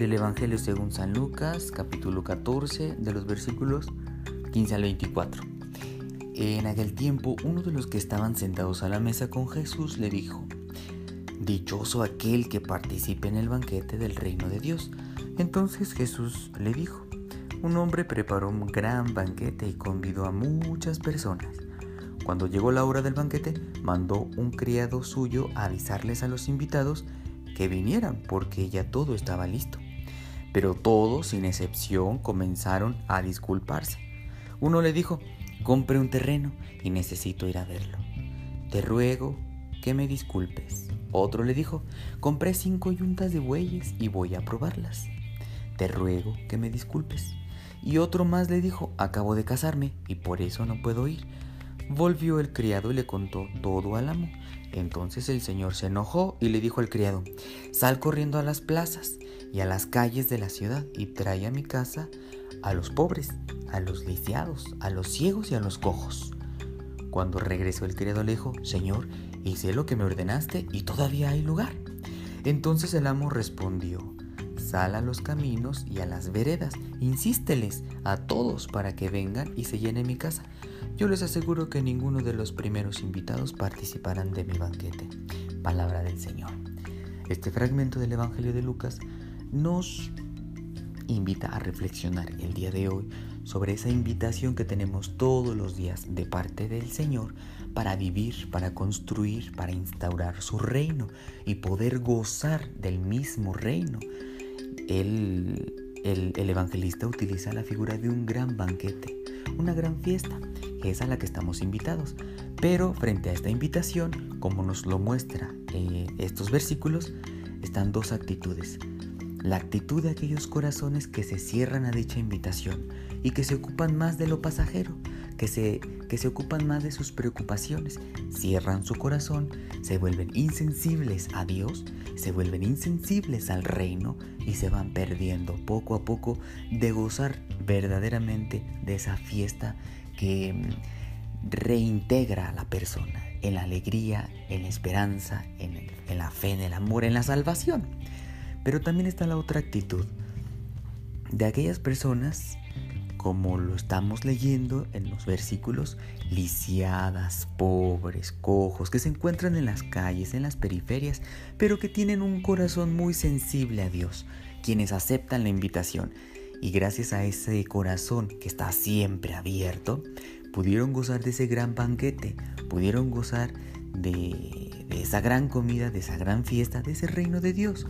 del Evangelio según San Lucas, capítulo 14, de los versículos 15 al 24. En aquel tiempo, uno de los que estaban sentados a la mesa con Jesús le dijo, Dichoso aquel que participe en el banquete del reino de Dios. Entonces Jesús le dijo, un hombre preparó un gran banquete y convidó a muchas personas. Cuando llegó la hora del banquete, mandó un criado suyo a avisarles a los invitados que vinieran porque ya todo estaba listo. Pero todos, sin excepción, comenzaron a disculparse. Uno le dijo, compré un terreno y necesito ir a verlo. Te ruego que me disculpes. Otro le dijo, compré cinco yuntas de bueyes y voy a probarlas. Te ruego que me disculpes. Y otro más le dijo, acabo de casarme y por eso no puedo ir. Volvió el criado y le contó todo al amo. Entonces el señor se enojó y le dijo al criado, sal corriendo a las plazas y a las calles de la ciudad y trae a mi casa a los pobres, a los lisiados, a los ciegos y a los cojos. Cuando regresó el criado le dijo, Señor, hice lo que me ordenaste y todavía hay lugar. Entonces el amo respondió, sal a los caminos y a las veredas, insísteles a todos para que vengan y se llene mi casa. Yo les aseguro que ninguno de los primeros invitados participarán de mi banquete. Palabra del Señor. Este fragmento del Evangelio de Lucas nos invita a reflexionar el día de hoy sobre esa invitación que tenemos todos los días de parte del Señor para vivir, para construir, para instaurar su reino y poder gozar del mismo reino. El, el, evangelista utiliza la figura de un gran banquete, una gran fiesta, que es a la que estamos invitados. Pero frente a esta invitación, como nos lo muestra eh, estos versículos, están dos actitudes la actitud de aquellos corazones que se cierran a dicha invitación y que se ocupan más de lo pasajero, que se, que se ocupan más de sus preocupaciones, cierran su corazón, se vuelven insensibles a Dios, se vuelven insensibles al reino y se van perdiendo poco a poco de gozar verdaderamente de esa fiesta que mm, reintegra a la persona en la alegría, en la esperanza, en, en la fe, en el amor, en la salvación. Pero también está la otra actitud de aquellas personas, como lo estamos leyendo en los versículos, lisiadas, pobres, cojos, que se encuentran en las calles, en las periferias, pero que tienen un corazón muy sensible a Dios, quienes aceptan la invitación. Y gracias a ese corazón que está siempre abierto, pudieron gozar de ese gran banquete, pudieron gozar de, de esa gran comida, de esa gran fiesta, de ese reino de Dios.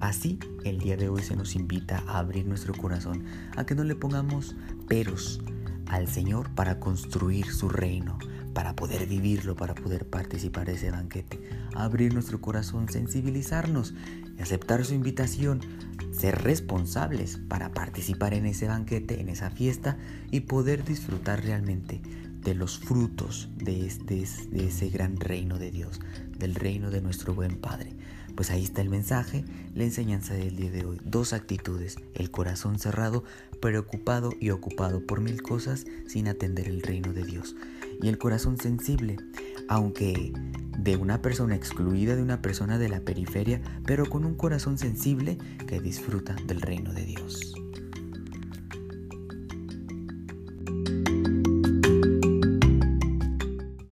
Así, el día de hoy se nos invita a abrir nuestro corazón, a que no le pongamos peros al Señor para construir su reino, para poder vivirlo, para poder participar de ese banquete. Abrir nuestro corazón, sensibilizarnos, aceptar su invitación, ser responsables para participar en ese banquete, en esa fiesta y poder disfrutar realmente de los frutos de, de ese gran reino de Dios, del reino de nuestro buen Padre. Pues ahí está el mensaje, la enseñanza del día de hoy. Dos actitudes, el corazón cerrado, preocupado y ocupado por mil cosas sin atender el reino de Dios. Y el corazón sensible, aunque de una persona excluida, de una persona de la periferia, pero con un corazón sensible que disfruta del reino de Dios.